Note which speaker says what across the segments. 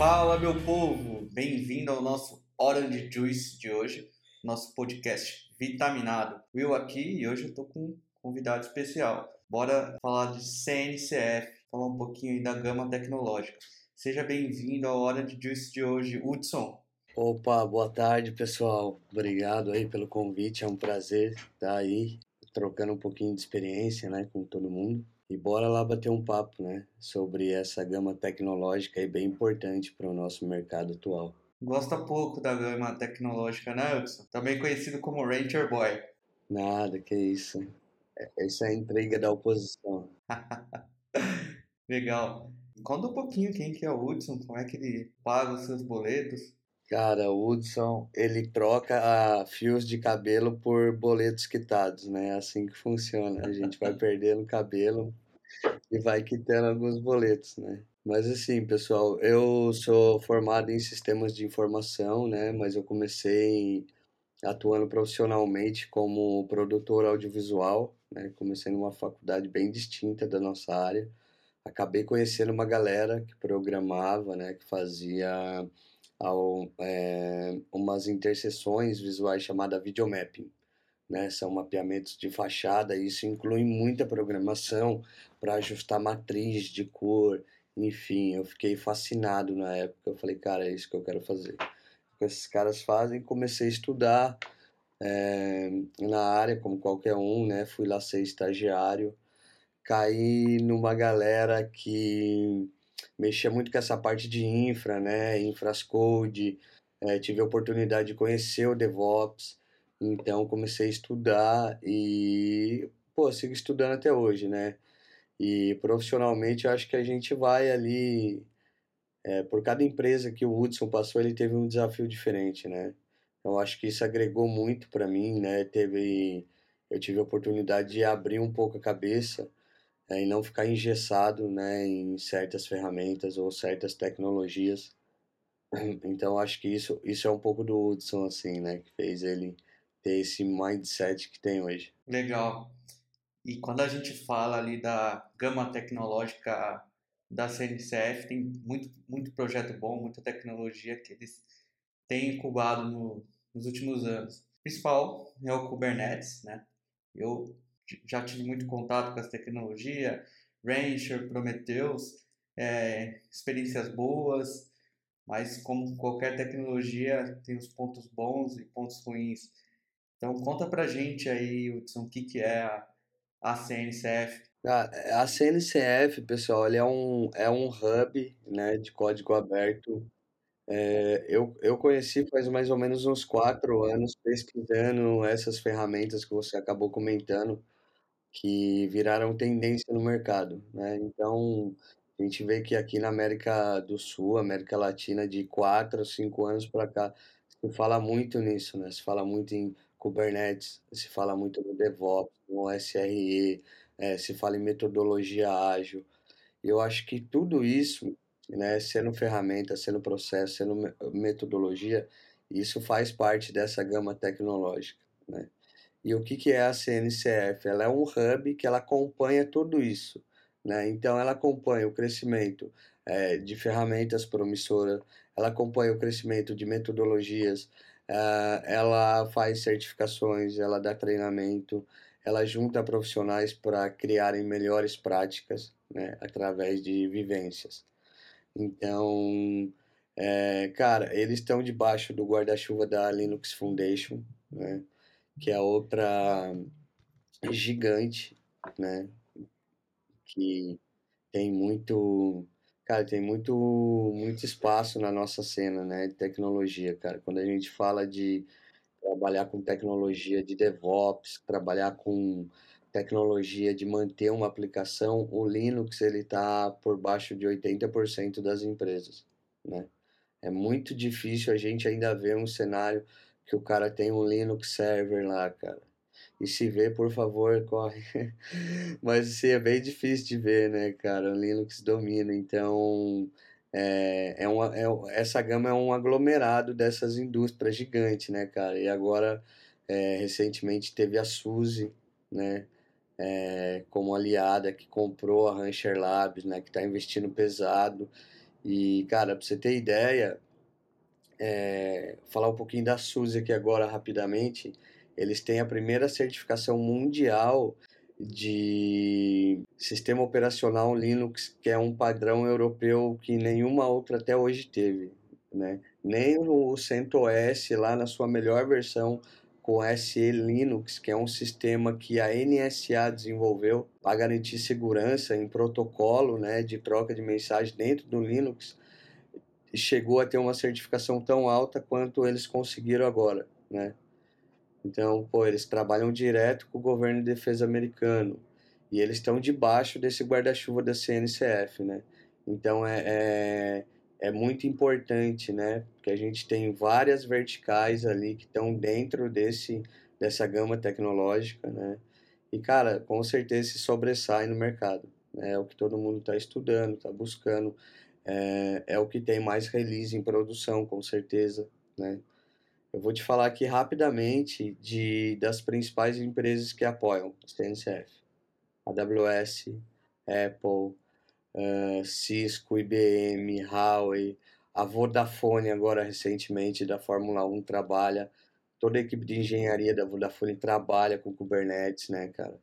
Speaker 1: Fala, meu povo! Bem-vindo ao nosso Orange Juice de hoje, nosso podcast vitaminado. Will aqui e hoje eu tô com um convidado especial. Bora falar de CNCF, falar um pouquinho da gama tecnológica. Seja bem-vindo ao Orange Juice de hoje, Hudson.
Speaker 2: Opa, boa tarde, pessoal. Obrigado aí pelo convite. É um prazer estar aí trocando um pouquinho de experiência, né, com todo mundo. E bora lá bater um papo, né, sobre essa gama tecnológica aí bem importante para o nosso mercado atual.
Speaker 1: Gosta pouco da gama tecnológica, né, Hudson? Também conhecido como Ranger Boy.
Speaker 2: Nada, que isso. Essa é a intriga da oposição.
Speaker 1: Legal. Conta um pouquinho quem que é o Hudson, como é que ele paga os seus boletos.
Speaker 2: Cara, o Hudson, ele troca fios de cabelo por boletos quitados, né? É assim que funciona. A gente vai perdendo cabelo e vai quitando alguns boletos, né? Mas assim, pessoal, eu sou formado em sistemas de informação, né? Mas eu comecei atuando profissionalmente como produtor audiovisual, né? Comecei numa faculdade bem distinta da nossa área. Acabei conhecendo uma galera que programava, né? Que fazia ao, é, umas interseções visuais chamada videomapping. Né, são mapeamentos de fachada, isso inclui muita programação para ajustar matriz de cor, enfim, eu fiquei fascinado na época. Eu falei, cara, é isso que eu quero fazer. O que esses caras fazem, comecei a estudar é, na área, como qualquer um, né? Fui lá ser estagiário, caí numa galera que mexia muito com essa parte de infra, né? Infrascode, é, tive a oportunidade de conhecer o DevOps, então comecei a estudar e, pô, sigo estudando até hoje, né? E profissionalmente eu acho que a gente vai ali. É, por cada empresa que o Hudson passou, ele teve um desafio diferente, né? Eu acho que isso agregou muito para mim, né? Teve, eu tive a oportunidade de abrir um pouco a cabeça é, e não ficar engessado, né, em certas ferramentas ou certas tecnologias. Então acho que isso, isso é um pouco do Hudson, assim, né, que fez ele ter esse mindset que tem hoje.
Speaker 1: Legal. E quando a gente fala ali da gama tecnológica da CNCF, tem muito, muito projeto bom, muita tecnologia que eles têm incubado no, nos últimos anos. O principal é o Kubernetes, né? Eu já tive muito contato com essa tecnologia, Rancher, Prometheus, é, experiências boas, mas como qualquer tecnologia tem os pontos bons e pontos ruins. Então conta pra gente aí, Hudson, o que, que é a CNCF?
Speaker 2: A, CNCF, pessoal, ele é um, é um hub né, de código aberto. É, eu, eu conheci faz mais ou menos uns quatro anos pesquisando essas ferramentas que você acabou comentando, que viraram tendência no mercado. Né? Então, a gente vê que aqui na América do Sul, América Latina, de quatro cinco anos para cá, se fala muito nisso, né? Se fala muito em Kubernetes, se fala muito no DevOps, no SRE, é, se fala em metodologia ágil. Eu acho que tudo isso, né, sendo ferramenta, sendo processo, sendo metodologia, isso faz parte dessa gama tecnológica, né? E o que, que é a CNCF? Ela é um hub que ela acompanha tudo isso, né? Então ela acompanha o crescimento é, de ferramentas promissoras, ela acompanha o crescimento de metodologias, Uh, ela faz certificações, ela dá treinamento, ela junta profissionais para criarem melhores práticas né, através de vivências. Então, é, cara, eles estão debaixo do guarda-chuva da Linux Foundation, né, que é outra gigante, né, que tem muito Cara, tem muito, muito espaço na nossa cena, né, de tecnologia, cara. Quando a gente fala de trabalhar com tecnologia de DevOps, trabalhar com tecnologia de manter uma aplicação, o Linux ele está por baixo de 80% das empresas, né? É muito difícil a gente ainda ver um cenário que o cara tem um Linux server lá, cara. E se vê, por favor, corre. Mas assim, é bem difícil de ver, né, cara? O Linux domina, então é, é uma, é, essa gama é um aglomerado dessas indústrias gigantes, né, cara? E agora, é, recentemente, teve a Suzy, né, é, como aliada, que comprou a Rancher Labs, né, que está investindo pesado. E, cara, pra você ter ideia, é, falar um pouquinho da SUSE aqui agora rapidamente, eles têm a primeira certificação mundial de sistema operacional Linux, que é um padrão europeu que nenhuma outra até hoje teve, né? Nem o CentOS lá na sua melhor versão com SE Linux, que é um sistema que a NSA desenvolveu para garantir segurança em protocolo, né, de troca de mensagem dentro do Linux, chegou a ter uma certificação tão alta quanto eles conseguiram agora, né? Então, pô, eles trabalham direto com o governo de defesa americano e eles estão debaixo desse guarda-chuva da CNCF, né? Então é, é, é, muito importante, né? Porque a gente tem várias verticais ali que estão dentro desse, dessa gama tecnológica, né? E, cara, com certeza se sobressai no mercado. Né? É o que todo mundo está estudando, está buscando. É, é o que tem mais release em produção, com certeza, né? Eu vou te falar aqui rapidamente de, das principais empresas que apoiam a CNCF. AWS, Apple, uh, Cisco, IBM, Huawei, a Vodafone agora recentemente da Fórmula 1 trabalha, toda a equipe de engenharia da Vodafone trabalha com Kubernetes, né, cara?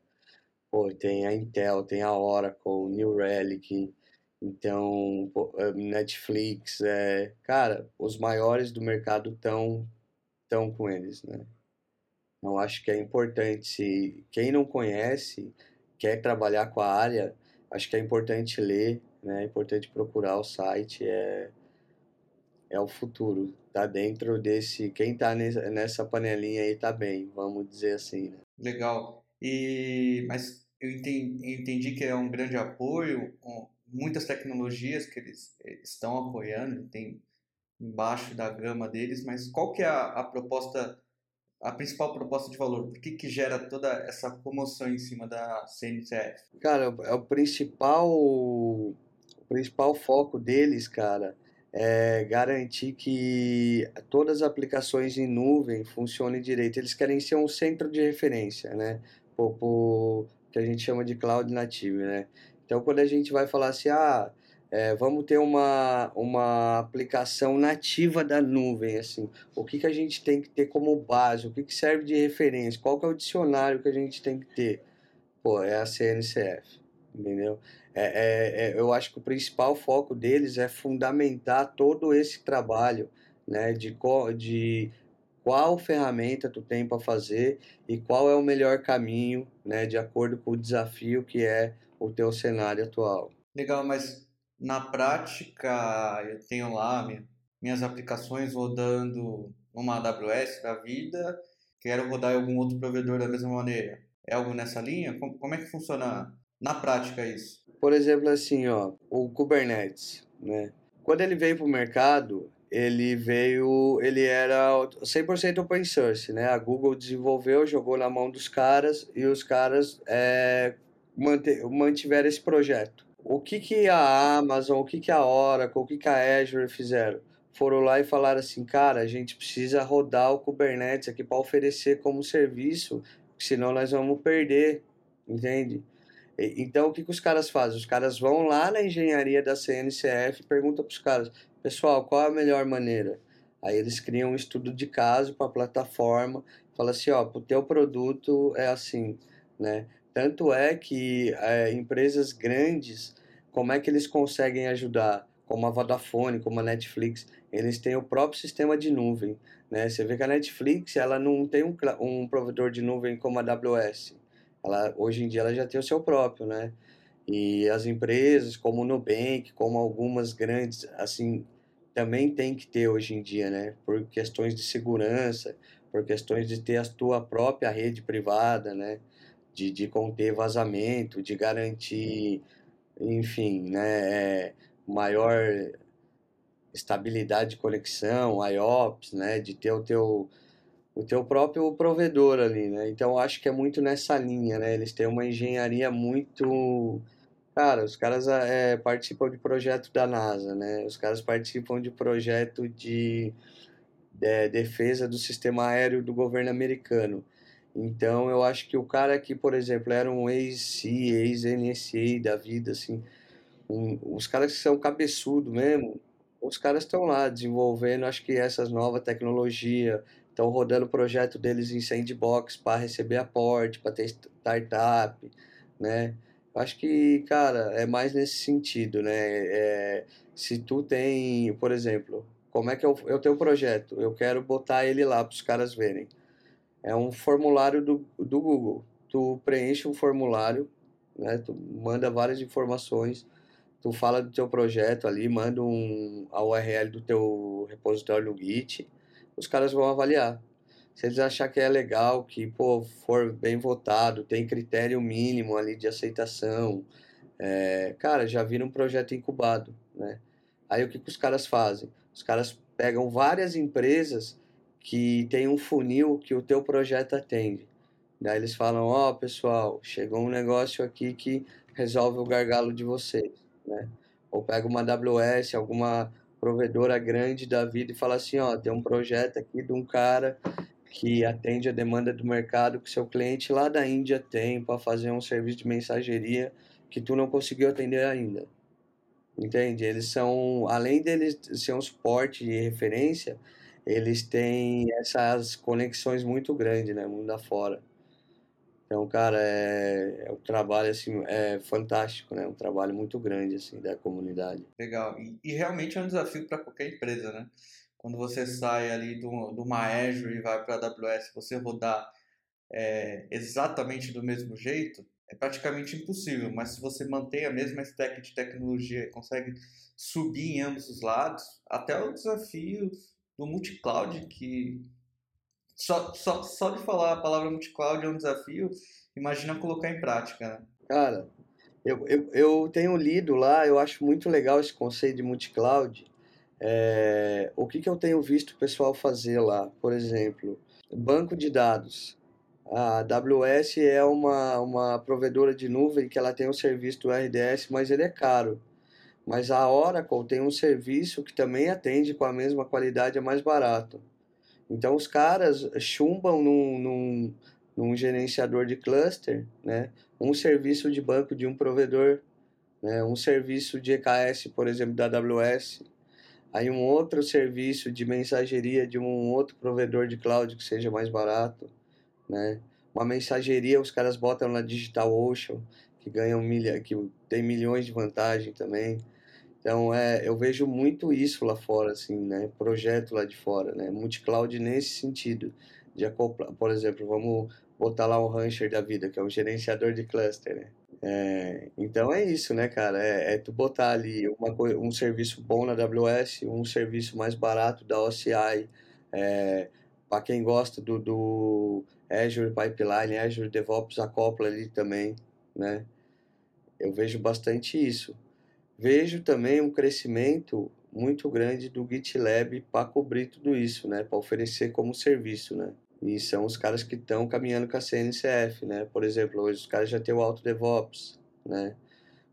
Speaker 2: Pô, tem a Intel, tem a Oracle, New Relic, então eh, Netflix, é, cara, os maiores do mercado estão estão com eles, né? Então acho que é importante, se quem não conhece, quer trabalhar com a área, acho que é importante ler, né? É importante procurar o site, é é o futuro, tá dentro desse, quem tá nessa panelinha aí tá bem, vamos dizer assim, né?
Speaker 1: Legal. E mas eu entendi, entendi que é um grande apoio, muitas tecnologias que eles estão apoiando, tem embaixo da gama deles, mas qual que é a, a proposta, a principal proposta de valor? Por que, que gera toda essa comoção em cima da CNCF?
Speaker 2: Cara, é o principal, o principal foco deles, cara, é garantir que todas as aplicações em nuvem funcionem direito. Eles querem ser um centro de referência, né? Por, por que a gente chama de cloud native, né? Então, quando a gente vai falar assim, ah, é, vamos ter uma, uma aplicação nativa da nuvem, assim. O que, que a gente tem que ter como base? O que, que serve de referência? Qual que é o dicionário que a gente tem que ter? Pô, é a CNCF, entendeu? É, é, é, eu acho que o principal foco deles é fundamentar todo esse trabalho, né? De, de qual ferramenta tu tem para fazer e qual é o melhor caminho, né? De acordo com o desafio que é o teu cenário atual.
Speaker 1: Legal, mas na prática, eu tenho lá minhas aplicações rodando numa AWS da vida, quero rodar em algum outro provedor da mesma maneira. É algo nessa linha? Como é que funciona na prática isso?
Speaker 2: Por exemplo, assim, ó, o Kubernetes, né? Quando ele veio para o mercado, ele veio, ele era 100% open source, né? A Google desenvolveu, jogou na mão dos caras e os caras é, mantiveram esse projeto. O que, que a Amazon, o que, que a Oracle, o que, que a Azure fizeram? Foram lá e falaram assim, cara, a gente precisa rodar o Kubernetes aqui para oferecer como serviço, senão nós vamos perder, entende? Então, o que, que os caras fazem? Os caras vão lá na engenharia da CNCF e perguntam para os caras, pessoal, qual é a melhor maneira? Aí eles criam um estudo de caso para a plataforma, fala assim, ó, o teu produto é assim, né? Tanto é que é, empresas grandes, como é que eles conseguem ajudar? Como a Vodafone, como a Netflix, eles têm o próprio sistema de nuvem. Né? Você vê que a Netflix ela não tem um, um provedor de nuvem como a AWS. Ela, hoje em dia ela já tem o seu próprio, né? E as empresas como o Nubank, como algumas grandes, assim, também tem que ter hoje em dia, né? Por questões de segurança, por questões de ter a tua própria rede privada, né? De, de conter vazamento, de garantir, enfim, né, é, maior estabilidade de conexão, IOPS, né, de ter o teu o teu próprio provedor ali, né? Então acho que é muito nessa linha, né? Eles têm uma engenharia muito Cara, os caras é, participam de projeto da NASA, né? Os caras participam de projeto de, de é, defesa do sistema aéreo do governo americano. Então eu acho que o cara que, por exemplo, era um ex-C, ex-NSA da vida, assim, Um, os caras que são cabeçudo mesmo, os caras estão lá desenvolvendo, acho que essas novas tecnologias, estão rodando o projeto deles em sandbox para receber aporte, para ter startup, né? Acho que, cara, é mais nesse sentido, né? É, se tu tem, por exemplo, como é que eu, eu tenho um projeto? Eu quero botar ele lá para os caras verem. É um formulário do, do Google. Tu preenche um formulário, né? Tu manda várias informações, tu fala do teu projeto ali, manda um, a URL do teu repositório no Git, os caras vão avaliar. Se eles achar que é legal, que pô, for bem votado, tem critério mínimo ali de aceitação, é, cara, já vira um projeto incubado, né? Aí o que, que os caras fazem? Os caras pegam várias empresas que tem um funil que o teu projeto atende. Daí eles falam, ó, oh, pessoal, chegou um negócio aqui que resolve o gargalo de vocês, né? Ou pega uma AWS, alguma provedora grande da vida e fala assim, ó, tem um projeto aqui de um cara que atende a demanda do mercado que seu cliente lá da Índia tem para fazer um serviço de mensageria que tu não conseguiu atender ainda. Entende? Eles são, além deles ser um suporte de referência, eles têm essas conexões muito grandes, né, mundo afora. Então, cara, é, é um trabalho assim, é fantástico, né? Um trabalho muito grande assim da comunidade.
Speaker 1: Legal. E, e realmente é um desafio para qualquer empresa, né? Quando você sai ali do, do Azure e vai para a AWS, você rodar é, exatamente do mesmo jeito, é praticamente impossível. Mas se você mantém a mesma stack de tecnologia e consegue subir em ambos os lados, até o desafio do multi-cloud que só, só, só de falar a palavra multi-cloud é um desafio, imagina colocar em prática, né?
Speaker 2: Cara, eu, eu, eu tenho lido lá, eu acho muito legal esse conceito de multi-cloud. É, o que, que eu tenho visto o pessoal fazer lá? Por exemplo, banco de dados. A AWS é uma, uma provedora de nuvem que ela tem um serviço do RDS, mas ele é caro. Mas a Oracle tem um serviço que também atende com a mesma qualidade, é mais barato. Então os caras chumbam num, num, num gerenciador de cluster, né? um serviço de banco de um provedor, né? um serviço de EKS, por exemplo, da AWS, aí um outro serviço de mensageria de um outro provedor de cloud que seja mais barato, né? Uma mensageria os caras botam na DigitalOcean, que ganham milha, que tem milhões de vantagem também. Então, é, eu vejo muito isso lá fora, assim, né? Projeto lá de fora, né? Multicloud nesse sentido, de acoplar, por exemplo, vamos botar lá um Rancher da vida, que é um gerenciador de cluster, né? É, então é isso, né, cara? É, é tu botar ali uma, um serviço bom na AWS, um serviço mais barato da OCI, é, para quem gosta do, do Azure Pipeline, Azure DevOps acopla ali também, né? Eu vejo bastante isso. Vejo também um crescimento muito grande do GitLab para cobrir tudo isso, né? Para oferecer como serviço, né? E são os caras que estão caminhando com a CNCF, né? Por exemplo, hoje os caras já têm o Auto DevOps, né?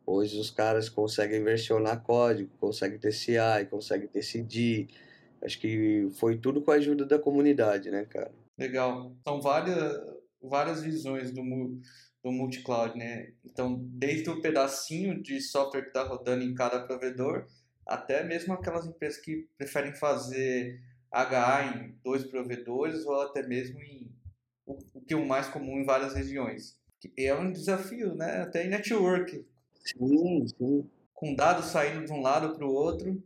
Speaker 2: Hoje os caras conseguem versionar código, conseguem ter CI, conseguem ter CD. Acho que foi tudo com a ajuda da comunidade, né, cara?
Speaker 1: Legal. São várias, várias visões do, do multi-cloud, né? Então, desde o pedacinho de software que está rodando em cada provedor, até mesmo aquelas empresas que preferem fazer HA em dois provedores ou até mesmo em o, o que é o mais comum em várias regiões. É um desafio, né? Até em network.
Speaker 2: Sim, sim.
Speaker 1: Com dados saindo de um lado para o outro.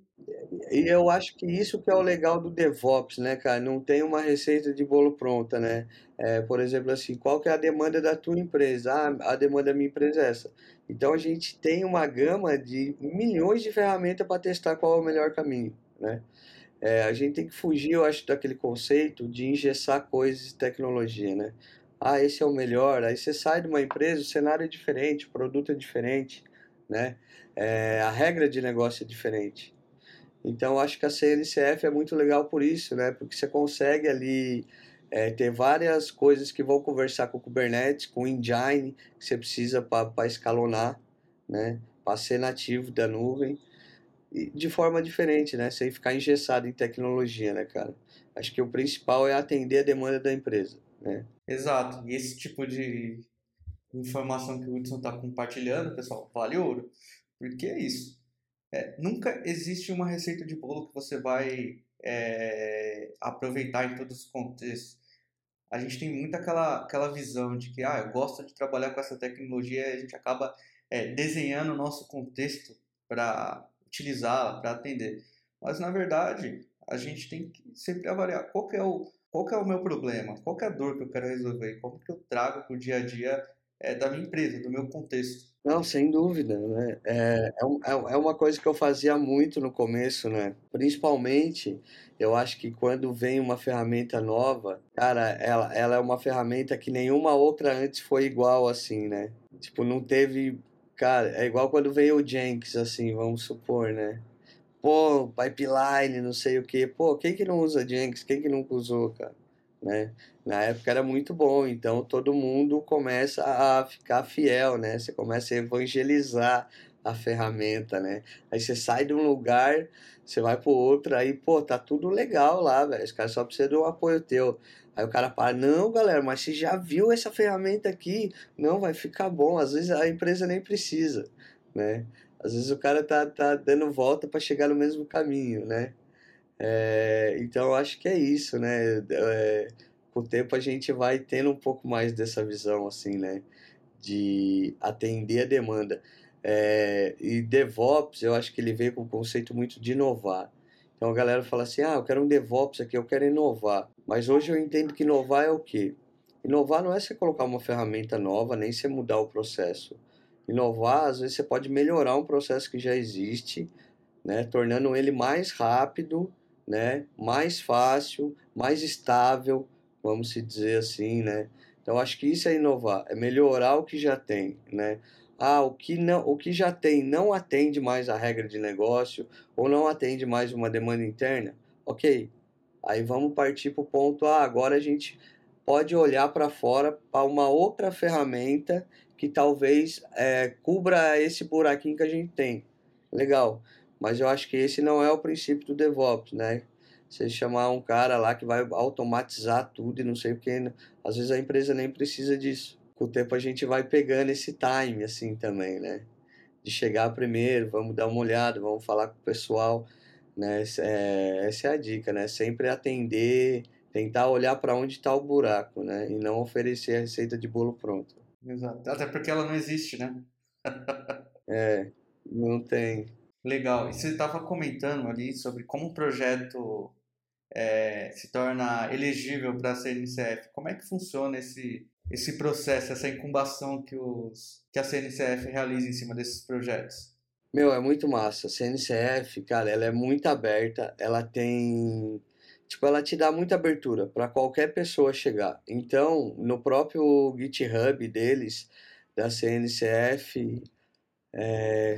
Speaker 2: E eu acho que isso que é o legal do DevOps, né, cara? Não tem uma receita de bolo pronta, né? É, por exemplo, assim, qual que é a demanda da tua empresa? Ah, a demanda da minha empresa é essa. Então a gente tem uma gama de milhões de ferramentas para testar qual é o melhor caminho, né? É, a gente tem que fugir, eu acho, daquele conceito de engessar coisas de tecnologia, né? Ah, esse é o melhor. Aí você sai de uma empresa, o cenário é diferente, o produto é diferente, né? É, a regra de negócio é diferente. Então, acho que a CNCF é muito legal por isso, né? Porque você consegue ali é, ter várias coisas que vão conversar com o Kubernetes, com o Engine, que você precisa para escalonar, né? Para ser nativo da nuvem. E de forma diferente, né? Sem ficar engessado em tecnologia, né, cara? Acho que o principal é atender a demanda da empresa, né?
Speaker 1: Exato. E esse tipo de informação que o Hudson está compartilhando, pessoal, vale ouro. Porque é isso. É, nunca existe uma receita de bolo que você vai é, aproveitar em todos os contextos. A gente tem muito aquela, aquela visão de que ah, eu gosto de trabalhar com essa tecnologia e a gente acaba é, desenhando o nosso contexto para utilizá-la, para atender. Mas na verdade, a gente tem que sempre avaliar qual é o, qual é o meu problema, qual é a dor que eu quero resolver, como que eu trago para o dia a dia é, da minha empresa, do meu contexto.
Speaker 2: Não, sem dúvida, né? É, é, é, é uma coisa que eu fazia muito no começo, né? Principalmente, eu acho que quando vem uma ferramenta nova, cara, ela, ela é uma ferramenta que nenhuma outra antes foi igual, assim, né? Tipo, não teve. Cara, é igual quando veio o Jenkins, assim, vamos supor, né? Pô, pipeline, não sei o quê. Pô, quem que não usa Jenkins? Quem que nunca usou, cara? Né? Na época era muito bom, então todo mundo começa a ficar fiel, né? Você começa a evangelizar a ferramenta, né? Aí você sai de um lugar, você vai pro outro, aí, pô, tá tudo legal lá, velho. Os caras só precisam de um apoio teu. Aí o cara fala, não, galera, mas você já viu essa ferramenta aqui? Não, vai ficar bom. Às vezes a empresa nem precisa, né? Às vezes o cara tá, tá dando volta para chegar no mesmo caminho, né? É, então, acho que é isso, né? É, com o tempo a gente vai tendo um pouco mais dessa visão, assim, né? De atender a demanda. É, e DevOps, eu acho que ele veio com o conceito muito de inovar. Então a galera fala assim: ah, eu quero um DevOps aqui, eu quero inovar. Mas hoje eu entendo que inovar é o quê? Inovar não é você colocar uma ferramenta nova, nem você mudar o processo. Inovar, às vezes, você pode melhorar um processo que já existe, né, tornando ele mais rápido né, mais fácil, mais estável, vamos se dizer assim, né? Então acho que isso é inovar, é melhorar o que já tem, né? Ah, o que não, o que já tem não atende mais a regra de negócio ou não atende mais uma demanda interna, ok? Aí vamos partir para o ponto, ah, agora a gente pode olhar para fora para uma outra ferramenta que talvez é, cubra esse buraquinho que a gente tem. Legal. Mas eu acho que esse não é o princípio do DevOps, né? Você chamar um cara lá que vai automatizar tudo e não sei o que, né? às vezes a empresa nem precisa disso. Com o tempo a gente vai pegando esse time assim também, né? De chegar primeiro, vamos dar uma olhada, vamos falar com o pessoal, né? É, essa é a dica, né? Sempre atender, tentar olhar para onde está o buraco, né? E não oferecer a receita de bolo pronto.
Speaker 1: Exato. Até porque ela não existe, né?
Speaker 2: é, não tem.
Speaker 1: Legal. E você estava comentando ali sobre como o projeto é, se torna elegível para a CNCF. Como é que funciona esse, esse processo, essa incubação que, os, que a CNCF realiza em cima desses projetos?
Speaker 2: Meu, é muito massa. A CNCF, cara, ela é muito aberta, ela tem. Tipo, ela te dá muita abertura para qualquer pessoa chegar. Então, no próprio GitHub deles, da CNCF, é,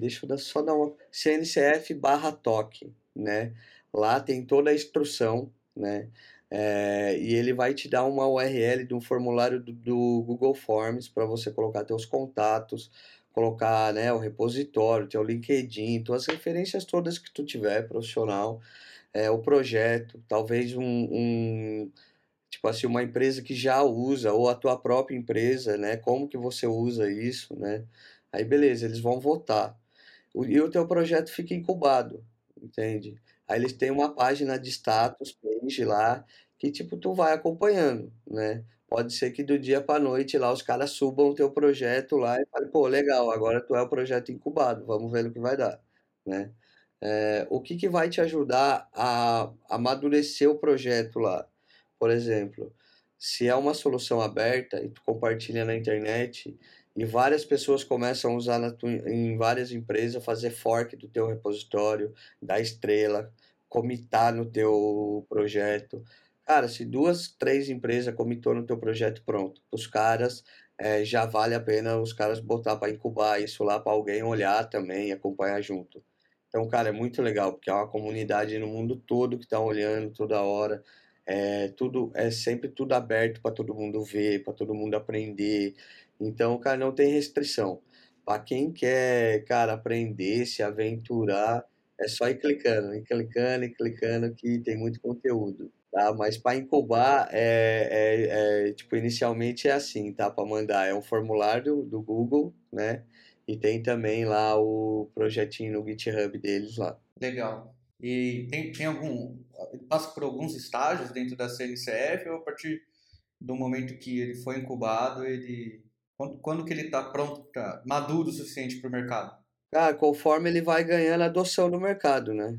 Speaker 2: deixa eu só dar uma. CNCF barra toque, né? Lá tem toda a instrução, né? É, e ele vai te dar uma URL de um formulário do, do Google Forms para você colocar teus contatos, colocar né, o repositório, teu LinkedIn, tuas referências todas que tu tiver profissional, é, o projeto, talvez um, um tipo assim uma empresa que já usa ou a tua própria empresa, né? Como que você usa isso, né? Aí beleza, eles vão votar. E o teu projeto fica incubado, entende? Aí eles têm uma página de status page lá que tipo tu vai acompanhando, né? Pode ser que do dia para noite lá os caras subam o teu projeto lá e falem, pô, legal, agora tu é o projeto incubado, vamos ver o que vai dar, né? É, o que, que vai te ajudar a amadurecer o projeto lá? Por exemplo, se é uma solução aberta e tu compartilha na internet, e várias pessoas começam a usar tua, em várias empresas, fazer fork do teu repositório, da estrela, comitar no teu projeto. Cara, se duas, três empresas comitou no teu projeto, pronto. Os caras, é, já vale a pena os caras botar para incubar isso lá para alguém olhar também e acompanhar junto. Então, cara, é muito legal, porque é uma comunidade no mundo todo que está olhando toda hora. É, tudo, é sempre tudo aberto para todo mundo ver, para todo mundo aprender. Então, cara, não tem restrição. Para quem quer, cara, aprender, se aventurar, é só ir clicando, ir clicando, e clicando que tem muito conteúdo, tá? Mas para incubar, é, é, é, tipo, inicialmente é assim, tá? Para mandar, é um formulário do Google, né? e tem também lá o projetinho no GitHub deles lá.
Speaker 1: Legal. E tem, tem algum. Passa por alguns estágios dentro da CNCF ou a partir do momento que ele foi incubado, ele. Quando, quando que ele está pronto, maduro o suficiente para o mercado?
Speaker 2: Ah, conforme ele vai ganhando adoção no mercado, né?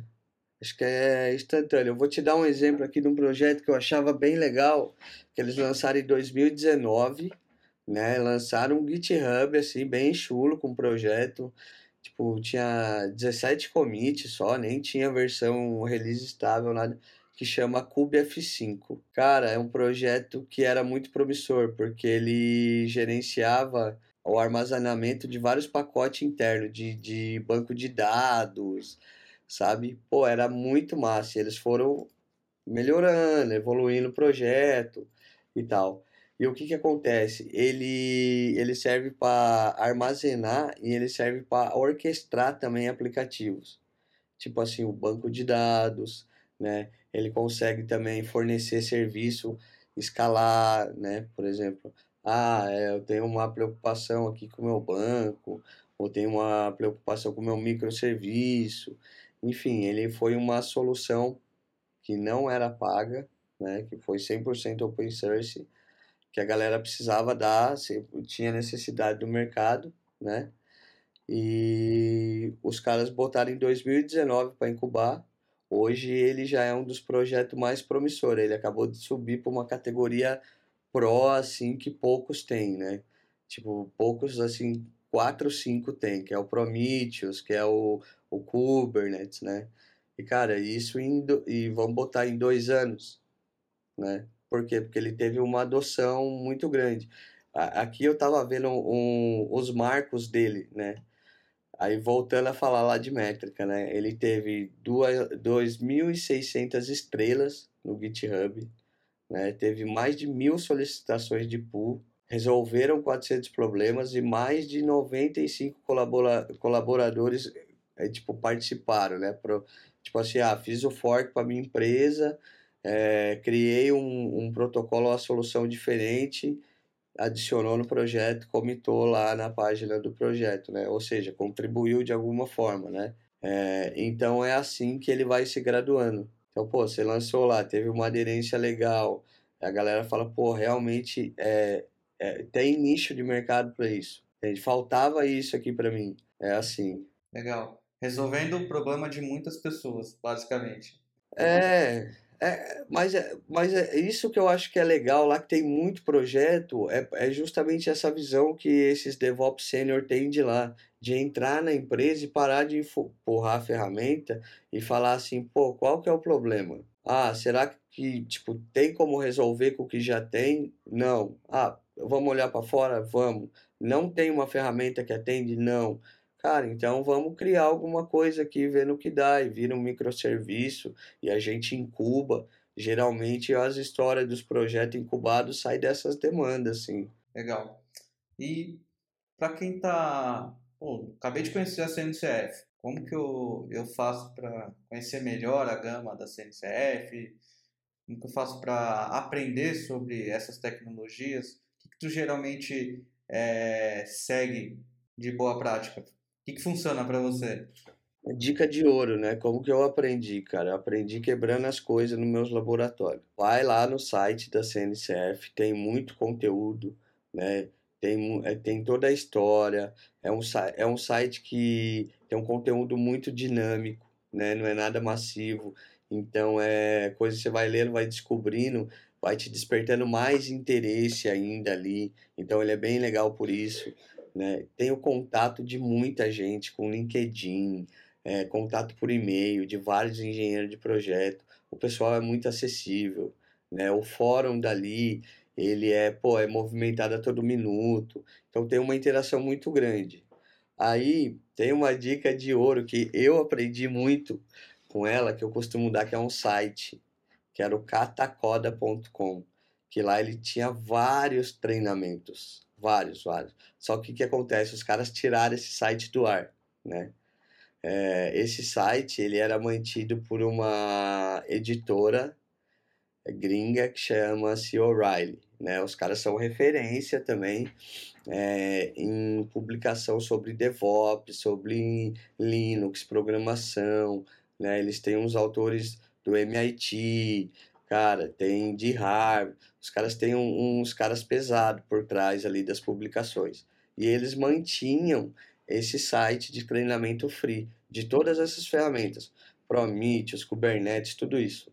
Speaker 2: Acho que é instantâneo. Eu vou te dar um exemplo aqui de um projeto que eu achava bem legal, que eles lançaram em 2019, né? Lançaram um GitHub, assim, bem chulo, com um projeto. Tipo, tinha 17 commits só, nem tinha versão release estável, nada que chama F5. Cara, é um projeto que era muito promissor, porque ele gerenciava o armazenamento de vários pacotes internos, de, de banco de dados, sabe? Pô, era muito massa. Eles foram melhorando, evoluindo o projeto e tal. E o que que acontece? Ele, ele serve para armazenar e ele serve para orquestrar também aplicativos. Tipo assim, o banco de dados, né? Ele consegue também fornecer serviço, escalar, né? Por exemplo, ah, é, eu tenho uma preocupação aqui com o meu banco, ou tenho uma preocupação com o meu microserviço. Enfim, ele foi uma solução que não era paga, né? Que foi 100% open source, que a galera precisava dar, tinha necessidade do mercado, né? E os caras botaram em 2019 para incubar Hoje ele já é um dos projetos mais promissores. Ele acabou de subir para uma categoria pro assim que poucos têm, né? Tipo, poucos assim, quatro, cinco tem, que é o Prometheus, que é o, o Kubernetes, né? E cara, isso indo e vamos botar em dois anos, né? Por quê? Porque ele teve uma adoção muito grande. Aqui eu tava vendo um, os marcos dele, né? Aí voltando a falar lá de métrica, né? Ele teve 2.600 estrelas no GitHub, né? Teve mais de mil solicitações de pull, resolveram 400 problemas e mais de 95 colabora colaboradores é, tipo participaram, né? Pro, tipo assim, ah, fiz o fork para minha empresa, é, criei um, um protocolo, uma solução diferente adicionou no projeto, comitou lá na página do projeto, né? Ou seja, contribuiu de alguma forma, né? É, então é assim que ele vai se graduando. Então, pô, você lançou lá, teve uma aderência legal, a galera fala, pô, realmente é, é tem nicho de mercado para isso. Faltava isso aqui para mim. É assim.
Speaker 1: Legal. Resolvendo o problema de muitas pessoas, basicamente.
Speaker 2: É, é, mas, é, mas é isso que eu acho que é legal lá, que tem muito projeto, é, é justamente essa visão que esses DevOps Senior têm de lá, de entrar na empresa e parar de empurrar a ferramenta e falar assim, pô, qual que é o problema? Ah, será que, tipo, tem como resolver com o que já tem? Não. Ah, vamos olhar para fora? Vamos. Não tem uma ferramenta que atende? Não. Cara, então vamos criar alguma coisa aqui, ver no que dá, e vira um microserviço, e a gente incuba. Geralmente as histórias dos projetos incubados saem dessas demandas, assim.
Speaker 1: Legal. E para quem tá. Pô, acabei de conhecer a CNCF. Como que eu, eu faço para conhecer melhor a gama da CNCF? Como que eu faço para aprender sobre essas tecnologias? O que, que tu geralmente é, segue de boa prática o que, que funciona para você?
Speaker 2: Dica de ouro, né? Como que eu aprendi, cara? Eu aprendi quebrando as coisas nos meus laboratórios. Vai lá no site da CNCF, tem muito conteúdo, né? Tem, é, tem toda a história. É um, é um site que tem um conteúdo muito dinâmico, né? Não é nada massivo. Então, é coisa que você vai lendo, vai descobrindo, vai te despertando mais interesse ainda ali. Então, ele é bem legal por isso né? Tenho contato de muita gente com LinkedIn, é, contato por e-mail de vários engenheiros de projeto. O pessoal é muito acessível, né? O fórum dali, ele é, pô, é movimentado a todo minuto. Então tem uma interação muito grande. Aí tem uma dica de ouro que eu aprendi muito com ela, que eu costumo dar, que é um site, que era o catacoda.com, que lá ele tinha vários treinamentos Vários, vários. Só que o que acontece? Os caras tiraram esse site do ar, né? É, esse site ele era mantido por uma editora gringa que chama-se O'Reilly. Né? Os caras são referência também é, em publicação sobre DevOps, sobre Linux, programação. Né? Eles têm uns autores do MIT, cara, tem de Harvard. Os caras têm uns caras pesados por trás ali das publicações. E eles mantinham esse site de treinamento free de todas essas ferramentas, Prometheus, Kubernetes, tudo isso.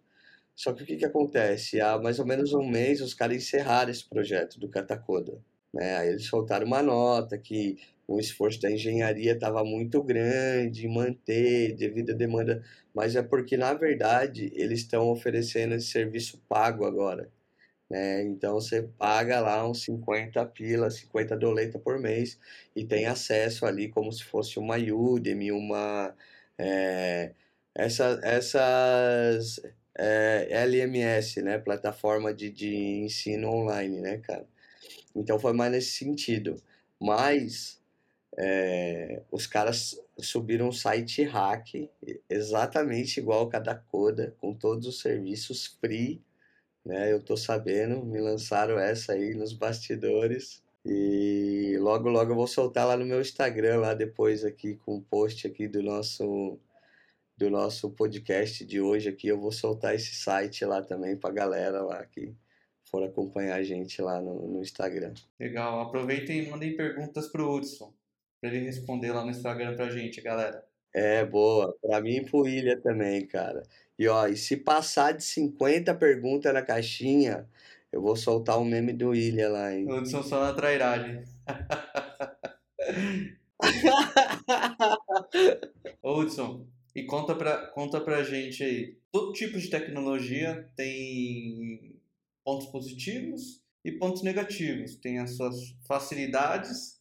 Speaker 2: Só que o que, que acontece? Há mais ou menos um mês os caras encerraram esse projeto do Catacoda. Né? Aí eles soltaram uma nota que o esforço da engenharia estava muito grande manter devido à demanda, mas é porque na verdade eles estão oferecendo esse serviço pago agora. Né? Então você paga lá uns 50 pila, 50 doleta por mês e tem acesso ali como se fosse uma Udemy, uma é, essa, essas é, LMS, né? Plataforma de, de ensino online, né, cara? Então foi mais nesse sentido. Mas é, os caras subiram um site hack exatamente igual cada coda, com todos os serviços free, né? Eu tô sabendo, me lançaram essa aí nos bastidores. E logo logo eu vou soltar lá no meu Instagram lá depois aqui com um post aqui do nosso do nosso podcast de hoje aqui, eu vou soltar esse site lá também pra galera lá que for acompanhar a gente lá no, no Instagram.
Speaker 1: Legal, aproveitem e mandem perguntas pro Hudson, para ele responder lá no Instagram pra gente, galera.
Speaker 2: É, boa. Pra mim e pro Ilha também, cara. E ó, e se passar de 50 perguntas na caixinha, eu vou soltar o um meme do Ilha lá, hein?
Speaker 1: Hudson só na trairagem. Hudson, e conta pra, conta pra gente aí. Todo tipo de tecnologia tem pontos positivos e pontos negativos. Tem as suas facilidades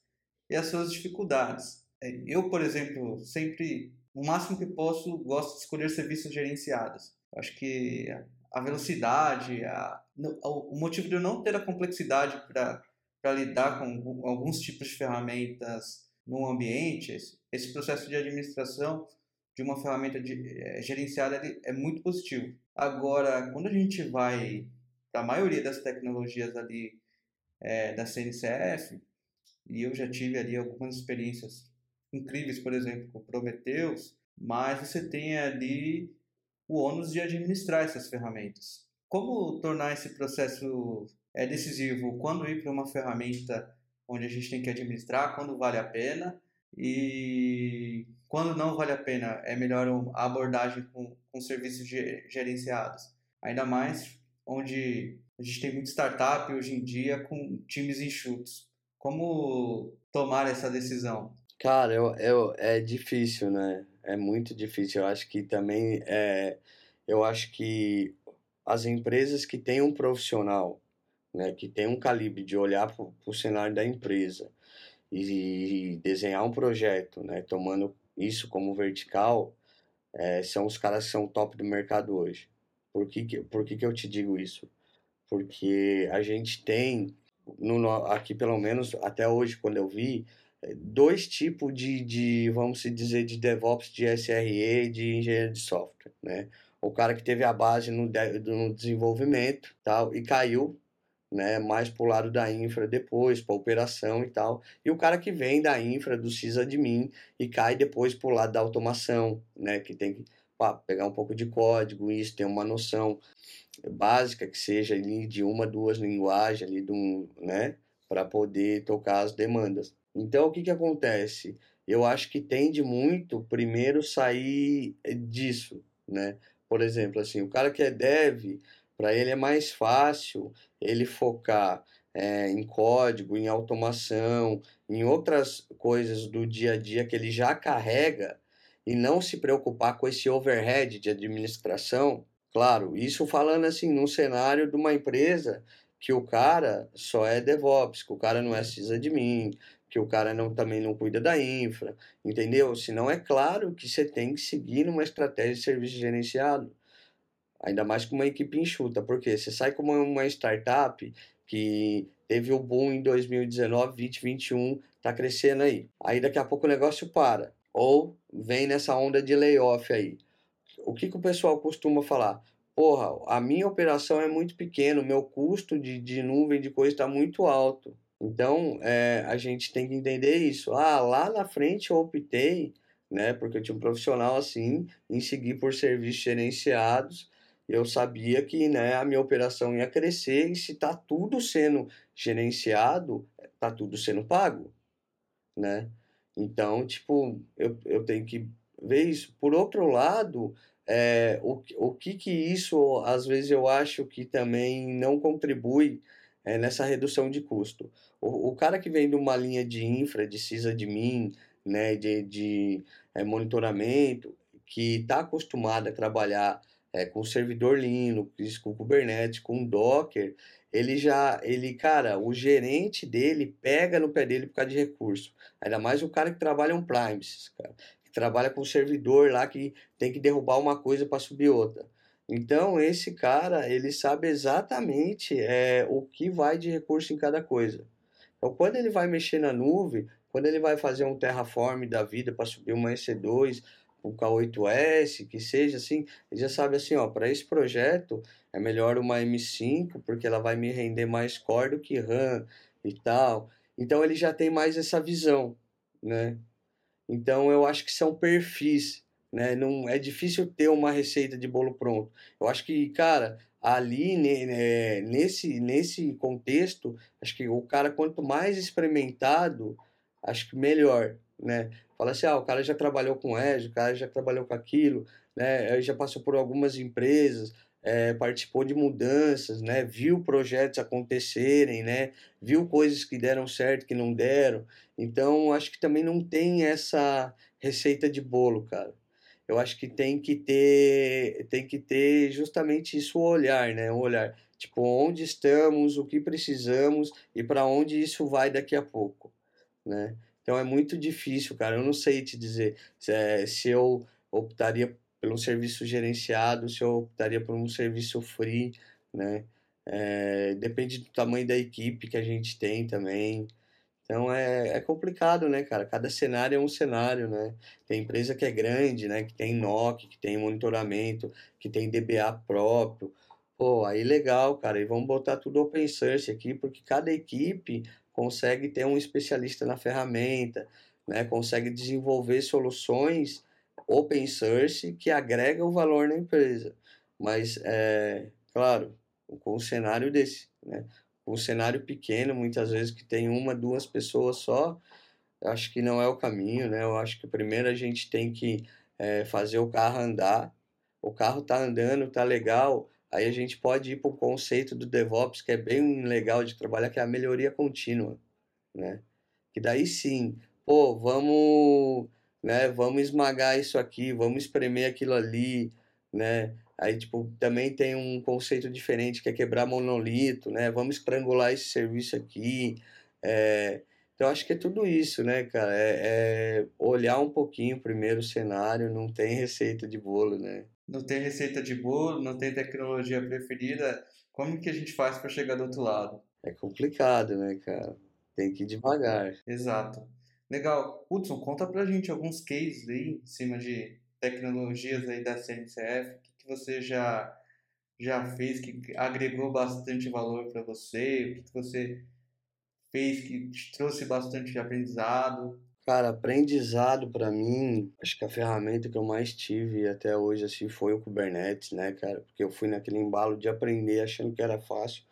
Speaker 1: e as suas dificuldades. É, eu, por exemplo, sempre, o máximo que posso, gosto de escolher serviços gerenciados. Acho que a velocidade, a, o motivo de eu não ter a complexidade para lidar com alguns tipos de ferramentas no ambiente, esse, esse processo de administração de uma ferramenta de, é, gerenciada é muito positivo. Agora, quando a gente vai para a maioria das tecnologias ali é, da CNCF, e eu já tive ali algumas experiências incríveis, por exemplo, com Prometheus, mas você tem ali o ônus de administrar essas ferramentas. Como tornar esse processo é decisivo? Quando ir para uma ferramenta onde a gente tem que administrar, quando vale a pena e quando não vale a pena, é melhor a abordagem com, com serviços gerenciados. Ainda mais onde a gente tem muita startup hoje em dia com times enxutos. Como tomar essa decisão?
Speaker 2: Cara, eu, eu, é difícil, né? É muito difícil. Eu acho que também é, eu acho que as empresas que têm um profissional, né, que tem um calibre de olhar para o cenário da empresa e, e desenhar um projeto, né, tomando isso como vertical, é, são os caras que são top do mercado hoje. Por que, por que, que eu te digo isso? Porque a gente tem, no, aqui pelo menos até hoje, quando eu vi, é, dois tipos de, de, vamos dizer, de DevOps, de SRE, de engenheiro de software, né? O cara que teve a base no, no desenvolvimento tal, e caiu né, mais para o lado da infra depois, para operação e tal. E o cara que vem da infra, do sysadmin, e cai depois para o lado da automação, né, que tem que pá, pegar um pouco de código, isso, ter uma noção básica que seja ali de uma, duas linguagens ali, de um, né, para poder tocar as demandas. Então, o que, que acontece? Eu acho que tende muito, primeiro, sair disso, né? Por exemplo, assim, o cara que é dev, para ele é mais fácil ele focar é, em código, em automação, em outras coisas do dia a dia que ele já carrega e não se preocupar com esse overhead de administração. Claro, isso falando assim, num cenário de uma empresa que o cara só é DevOps, que o cara não é sysadmin, que o cara não, também não cuida da infra, entendeu? Senão é claro que você tem que seguir numa estratégia de serviço gerenciado. Ainda mais com uma equipe enxuta, porque você sai como uma startup que teve o boom em 2019, 2021, tá crescendo aí. Aí daqui a pouco o negócio para. Ou vem nessa onda de layoff aí. O que, que o pessoal costuma falar? porra, a minha operação é muito pequena, o meu custo de, de nuvem de coisa está muito alto. Então, é, a gente tem que entender isso. Ah, lá na frente eu optei, né, porque eu tinha um profissional assim, em seguir por serviços gerenciados. Eu sabia que, né, a minha operação ia crescer e se está tudo sendo gerenciado, está tudo sendo pago, né? Então, tipo, eu, eu tenho que ver isso. Por outro lado, é, o, o que que isso, às vezes, eu acho que também não contribui é, nessa redução de custo. O, o cara que vem de uma linha de infra, de sysadmin, né, de, de é, monitoramento, que está acostumado a trabalhar é, com servidor Linux, com Kubernetes, com Docker, ele já, ele, cara, o gerente dele pega no pé dele por causa de recurso. Ainda mais o cara que trabalha um Primes, cara, que trabalha com servidor lá que tem que derrubar uma coisa para subir outra. Então, esse cara, ele sabe exatamente é, o que vai de recurso em cada coisa. Então, quando ele vai mexer na nuvem, quando ele vai fazer um Terraform da vida para subir uma EC2, um K8S, que seja assim, ele já sabe assim, ó, para esse projeto é melhor uma M5, porque ela vai me render mais core do que RAM e tal. Então ele já tem mais essa visão, né? Então eu acho que são perfis, né? Não é difícil ter uma receita de bolo pronto. Eu acho que, cara, ali né, nesse nesse contexto, acho que o cara quanto mais experimentado, acho que melhor, né? Fala assim, ah, o cara já trabalhou com Edge, o cara já trabalhou com aquilo, né? Já passou por algumas empresas, é, participou de mudanças, né? Viu projetos acontecerem, né? Viu coisas que deram certo, que não deram. Então, acho que também não tem essa receita de bolo, cara. Eu acho que tem que ter, tem que ter justamente isso o olhar, né? O olhar, tipo, onde estamos, o que precisamos e para onde isso vai daqui a pouco, né? Então é muito difícil, cara. Eu não sei te dizer se, é, se eu optaria pelo serviço gerenciado, se eu optaria por um serviço free, né? É, depende do tamanho da equipe que a gente tem também. Então é, é complicado, né, cara? Cada cenário é um cenário, né? Tem empresa que é grande, né? Que tem NOC, que tem monitoramento, que tem DBA próprio. Pô, aí legal, cara. E vamos botar tudo open source aqui, porque cada equipe consegue ter um especialista na ferramenta, né? consegue desenvolver soluções open source que agregam valor na empresa. Mas, é, claro, com um cenário desse, né? um cenário pequeno, muitas vezes que tem uma, duas pessoas só, acho que não é o caminho, né? Eu acho que primeiro a gente tem que é, fazer o carro andar. O carro tá andando, tá legal, Aí a gente pode ir para o conceito do DevOps, que é bem legal de trabalhar, que é a melhoria contínua, né? Que daí sim, pô, vamos, né, vamos esmagar isso aqui, vamos espremer aquilo ali, né? Aí, tipo, também tem um conceito diferente, que é quebrar monolito, né? Vamos estrangular esse serviço aqui. É... Então, acho que é tudo isso, né, cara? É, é olhar um pouquinho primeiro o cenário, não tem receita de bolo, né?
Speaker 1: não tem receita de bolo, não tem tecnologia preferida, como que a gente faz para chegar do outro lado?
Speaker 2: É complicado, né, cara? Tem que ir devagar.
Speaker 1: Exato. Legal. Hudson, conta pra gente alguns cases aí em cima de tecnologias aí da CNCF, o que, que você já, já fez que agregou bastante valor para você, o que, que você fez que te trouxe bastante aprendizado.
Speaker 2: Cara, aprendizado para mim, acho que a ferramenta que eu mais tive até hoje assim foi o Kubernetes, né, cara? Porque eu fui naquele embalo de aprender achando que era fácil.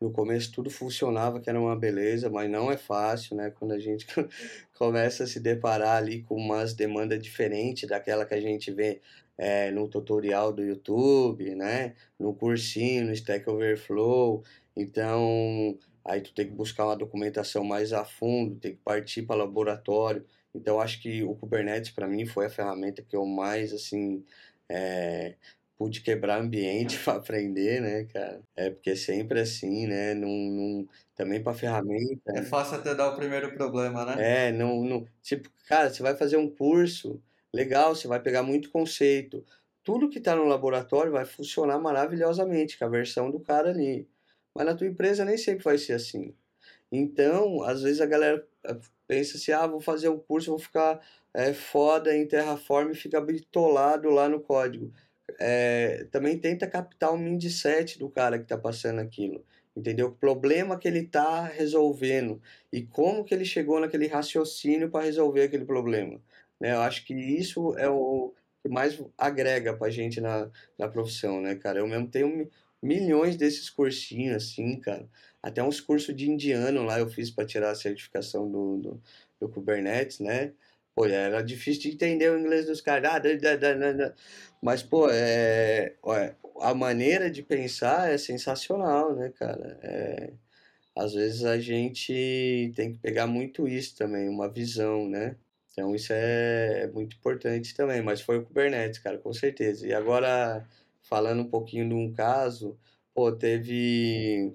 Speaker 2: No começo tudo funcionava, que era uma beleza, mas não é fácil, né? Quando a gente começa a se deparar ali com umas demandas diferentes daquela que a gente vê é, no tutorial do YouTube, né? No cursinho, no Stack Overflow. Então, aí tu tem que buscar uma documentação mais a fundo, tem que partir para laboratório. Então acho que o Kubernetes para mim foi a ferramenta que eu mais assim é, pude quebrar ambiente para aprender, né, cara? É porque é sempre assim, né? Num, num também para ferramenta.
Speaker 1: É fácil até dar o primeiro problema, né?
Speaker 2: É, não, não, tipo, cara, você vai fazer um curso, legal, você vai pegar muito conceito. Tudo que está no laboratório vai funcionar maravilhosamente com a versão do cara ali. Mas na tua empresa nem sempre vai ser assim. Então, às vezes a galera eh, pensa assim, ah, vou fazer um curso, vou ficar é, foda em Terraform e fica bitolado lá no código. é, também tenta captar o mindset do cara que está passando aquilo, entendeu? O problema que ele está resolvendo e como que ele chegou naquele raciocínio para resolver aquele problema. Né? Eu acho que isso é o que mais agrega para a gente na, na profissão, né, cara? Eu mesmo tenho milhões desses cursinhos assim, cara. Até uns cursos de indiano lá eu fiz para tirar a certificação do, do, do Kubernetes, né? Pô, era difícil de entender o inglês dos caras. Ah, Mas, pô, é, a maneira de pensar é sensacional, né, cara? É, às vezes a gente tem que pegar muito isso também, uma visão, né? Então isso é, é muito importante também, mas foi o Kubernetes, cara, com certeza. E agora, falando um pouquinho de um caso, pô, teve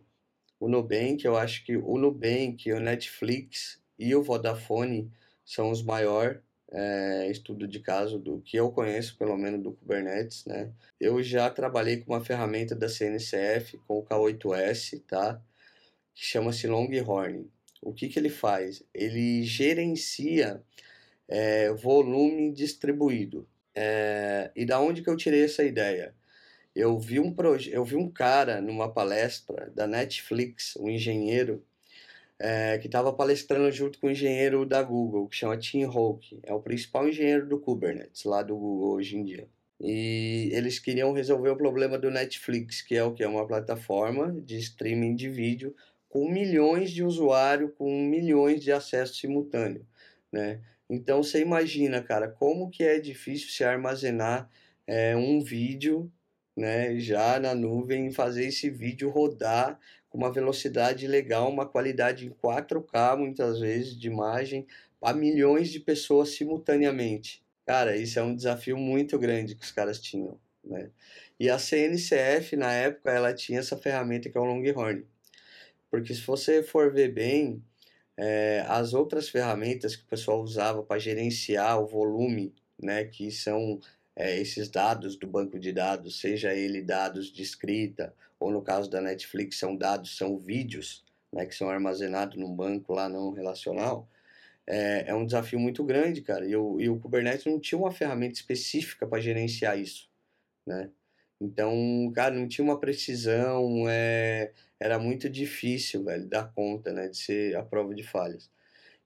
Speaker 2: o Nubank, eu acho que o Nubank, o Netflix e o Vodafone são os maiores é, estudo de caso do que eu conheço, pelo menos do Kubernetes, né? Eu já trabalhei com uma ferramenta da CNCF, com o K8S, tá? Que chama-se Longhorn. O que, que ele faz? Ele gerencia é, volume distribuído. É, e da onde que eu tirei essa ideia? Eu vi um eu vi um cara numa palestra da Netflix, um engenheiro, é, que estava palestrando junto com o engenheiro da Google, que chama Tim Hawke. É o principal engenheiro do Kubernetes, lá do Google hoje em dia. E eles queriam resolver o problema do Netflix, que é o que? É uma plataforma de streaming de vídeo com milhões de usuários, com milhões de acessos simultâneos, né? Então você imagina, cara, como que é difícil se armazenar é, um vídeo, né, já na nuvem, fazer esse vídeo rodar com uma velocidade legal, uma qualidade em 4K muitas vezes de imagem para milhões de pessoas simultaneamente. Cara, isso é um desafio muito grande que os caras tinham, né? E a CNCF na época ela tinha essa ferramenta que é o Longhorn. Porque se você for ver bem, é, as outras ferramentas que o pessoal usava para gerenciar o volume, né, que são é, esses dados do banco de dados, seja ele dados de escrita, ou no caso da Netflix, são dados, são vídeos, né, que são armazenados num banco lá não relacional, é, é um desafio muito grande, cara. E o, e o Kubernetes não tinha uma ferramenta específica para gerenciar isso, né? Então, cara, não tinha uma precisão, é, era muito difícil, velho, dar conta, né, de ser a prova de falhas.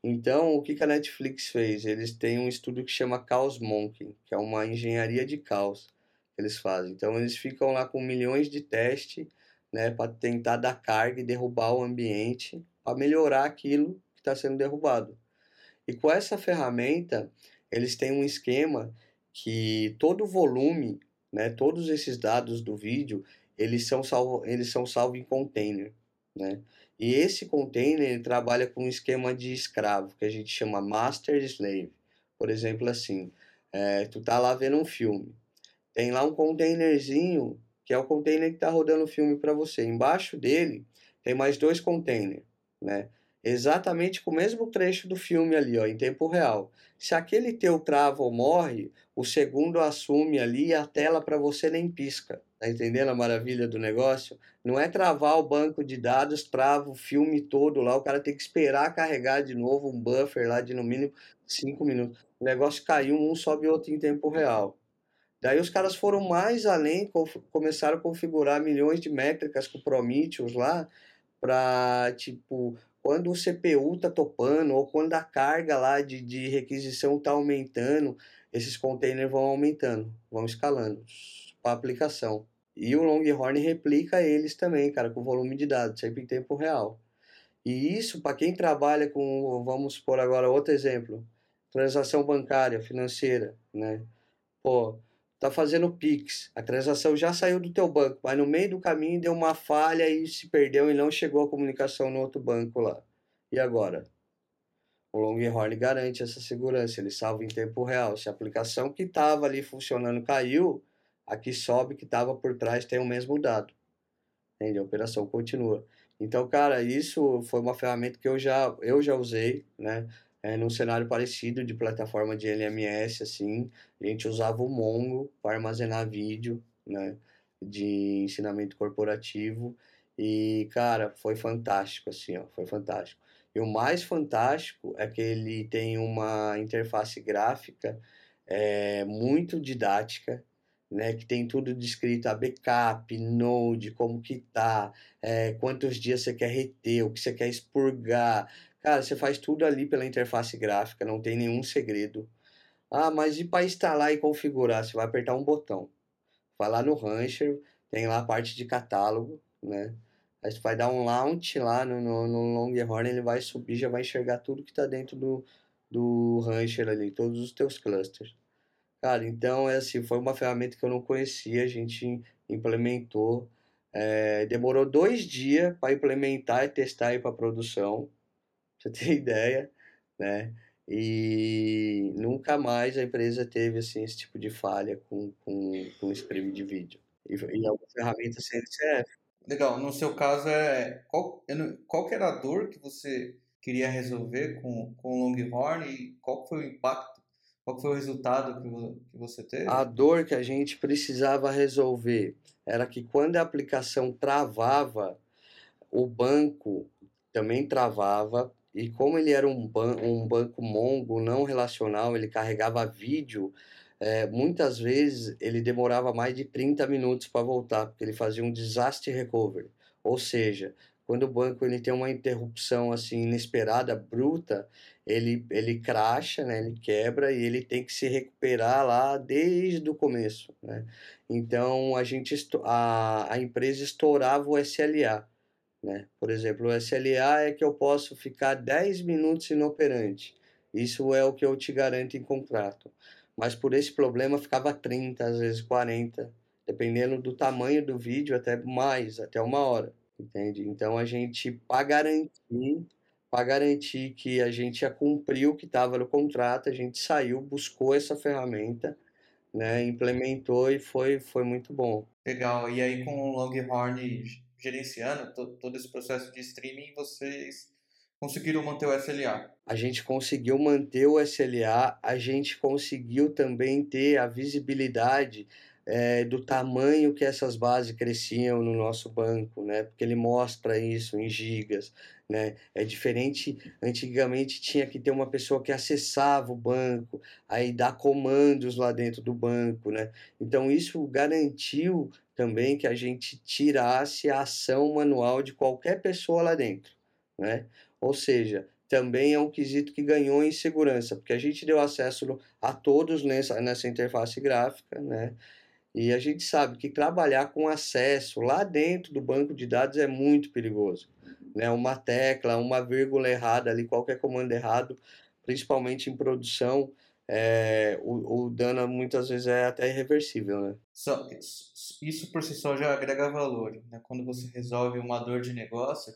Speaker 2: Então, o que, que a Netflix fez? Eles têm um estudo que chama Chaos Monkey, que é uma engenharia de caos que eles fazem. Então, eles ficam lá com milhões de testes, né, para tentar dar carga e derrubar o ambiente, para melhorar aquilo que está sendo derrubado. E com essa ferramenta, eles têm um esquema que todo o volume, né, todos esses dados do vídeo, eles são salvos eles são salvo em container, né? E esse container ele trabalha com um esquema de escravo, que a gente chama master slave. Por exemplo, assim, é, tu tá lá vendo um filme, tem lá um containerzinho, que é o container que tá rodando o filme para você. Embaixo dele tem mais dois containers, né? Exatamente com o mesmo trecho do filme ali, ó, em tempo real. Se aquele teu trava ou morre, o segundo assume ali e a tela para você nem pisca. Tá entendendo a maravilha do negócio? Não é travar o banco de dados, trava o filme todo lá, o cara tem que esperar carregar de novo um buffer lá de no mínimo 5 minutos. O negócio caiu, um sobe outro em tempo real. Daí os caras foram mais além, começaram a configurar milhões de métricas com Prometheus lá, para tipo, quando o CPU tá topando, ou quando a carga lá de, de requisição tá aumentando, esses containers vão aumentando, vão escalando para aplicação. E o Longhorn replica eles também, cara, com volume de dados, sempre em tempo real. E isso, para quem trabalha com, vamos por agora outro exemplo, transação bancária, financeira, né? Pô, tá fazendo Pix, a transação já saiu do teu banco, mas no meio do caminho deu uma falha e se perdeu e não chegou a comunicação no outro banco lá. E agora? O Longhorn garante essa segurança, ele salva em tempo real. Se a aplicação que estava ali funcionando caiu, a que sobe, que estava por trás, tem o mesmo dado. Entende? A operação continua. Então, cara, isso foi uma ferramenta que eu já, eu já usei, né? É, num cenário parecido de plataforma de LMS, assim, a gente usava o Mongo para armazenar vídeo, né? De ensinamento corporativo. E, cara, foi fantástico, assim, ó, foi fantástico. E o mais fantástico é que ele tem uma interface gráfica é, muito didática, né, que tem tudo descrito, a backup, node, como que tá, é, quantos dias você quer reter, o que você quer expurgar. Cara, você faz tudo ali pela interface gráfica, não tem nenhum segredo. Ah, mas e para instalar e configurar? Você vai apertar um botão. Vai lá no Rancher, tem lá a parte de catálogo, né? Aí você vai dar um launch lá no, no, no Longhorn, ele vai subir, já vai enxergar tudo que está dentro do, do Rancher ali, todos os teus clusters. Cara, então é assim, foi uma ferramenta que eu não conhecia, a gente implementou. É, demorou dois dias para implementar e testar para produção, pra você ter ideia, né? E nunca mais a empresa teve assim, esse tipo de falha com, com, com stream de vídeo. E, e é uma ferramenta CNCF.
Speaker 1: Legal. No seu caso, é qual, qual que era a dor que você queria resolver com, com o Longhorn e qual foi o impacto qual foi o resultado que você teve?
Speaker 2: A dor que a gente precisava resolver era que quando a aplicação travava, o banco também travava, e como ele era um, ban um banco Mongo não relacional, ele carregava vídeo, é, muitas vezes ele demorava mais de 30 minutos para voltar, porque ele fazia um disaster recovery. Ou seja, quando o banco ele tem uma interrupção assim inesperada, bruta, ele ele cracha, né? Ele quebra e ele tem que se recuperar lá desde o começo, né? Então a gente a, a empresa estourava o SLA, né? Por exemplo, o SLA é que eu posso ficar 10 minutos inoperante. Isso é o que eu te garanto em contrato. Mas por esse problema ficava 30, às vezes 40, dependendo do tamanho do vídeo, até mais, até uma hora entende? Então a gente, para garantir, para garantir que a gente ia cumprir o que estava no contrato, a gente saiu, buscou essa ferramenta, né, implementou e foi, foi muito bom.
Speaker 1: Legal. E aí com o Longhorn gerenciando todo esse processo de streaming, vocês conseguiram manter o SLA?
Speaker 2: A gente conseguiu manter o SLA, a gente conseguiu também ter a visibilidade é, do tamanho que essas bases cresciam no nosso banco, né? Porque ele mostra isso em gigas, né? É diferente, antigamente tinha que ter uma pessoa que acessava o banco, aí dar comandos lá dentro do banco, né? Então isso garantiu também que a gente tirasse a ação manual de qualquer pessoa lá dentro, né? Ou seja, também é um quesito que ganhou em segurança, porque a gente deu acesso a todos nessa, nessa interface gráfica, né? E a gente sabe que trabalhar com acesso lá dentro do banco de dados é muito perigoso. Né? Uma tecla, uma vírgula errada ali, qualquer comando errado, principalmente em produção, é, o, o, dano muitas vezes é até irreversível. Né?
Speaker 1: Só, isso por si só já agrega valor. Né? Quando você resolve uma dor de negócio,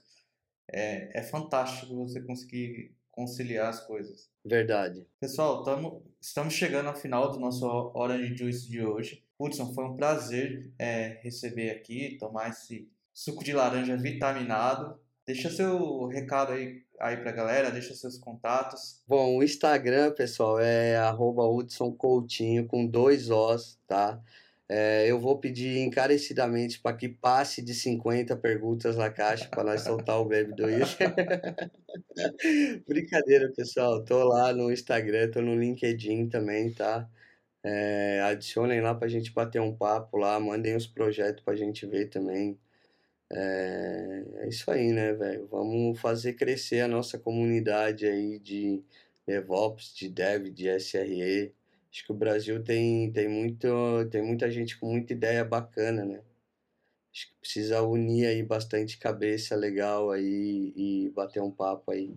Speaker 1: é, é fantástico você conseguir conciliar as coisas.
Speaker 2: Verdade.
Speaker 1: Pessoal, tamo, estamos chegando ao final do nosso Orange Juice de hoje. Hudson, foi um prazer é, receber aqui, tomar esse suco de laranja vitaminado. Deixa seu recado aí, aí pra galera, deixa seus contatos.
Speaker 2: Bom, o Instagram, pessoal, é arroba Hudson Coutinho com dois Os, tá? É, eu vou pedir encarecidamente para que passe de 50 perguntas na caixa para nós soltar o Bebe do Isso. Brincadeira, pessoal. Tô lá no Instagram, tô no LinkedIn também, tá? É, adicionem lá para a gente bater um papo lá, mandem os projetos para a gente ver também. É, é isso aí, né, velho? Vamos fazer crescer a nossa comunidade aí de DevOps, de Dev, de SRE. Acho que o Brasil tem, tem, muito, tem muita gente com muita ideia bacana, né? Acho que precisa unir aí bastante cabeça legal aí e bater um papo aí.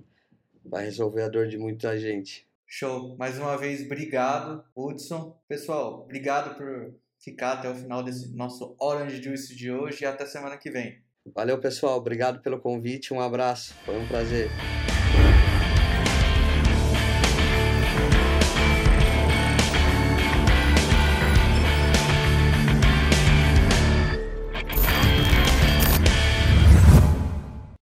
Speaker 2: Vai resolver a dor de muita gente.
Speaker 1: Show. Mais uma vez, obrigado, Hudson. Pessoal, obrigado por ficar até o final desse nosso Orange Juice de hoje e até semana que vem.
Speaker 2: Valeu, pessoal. Obrigado pelo convite. Um abraço. Foi um prazer.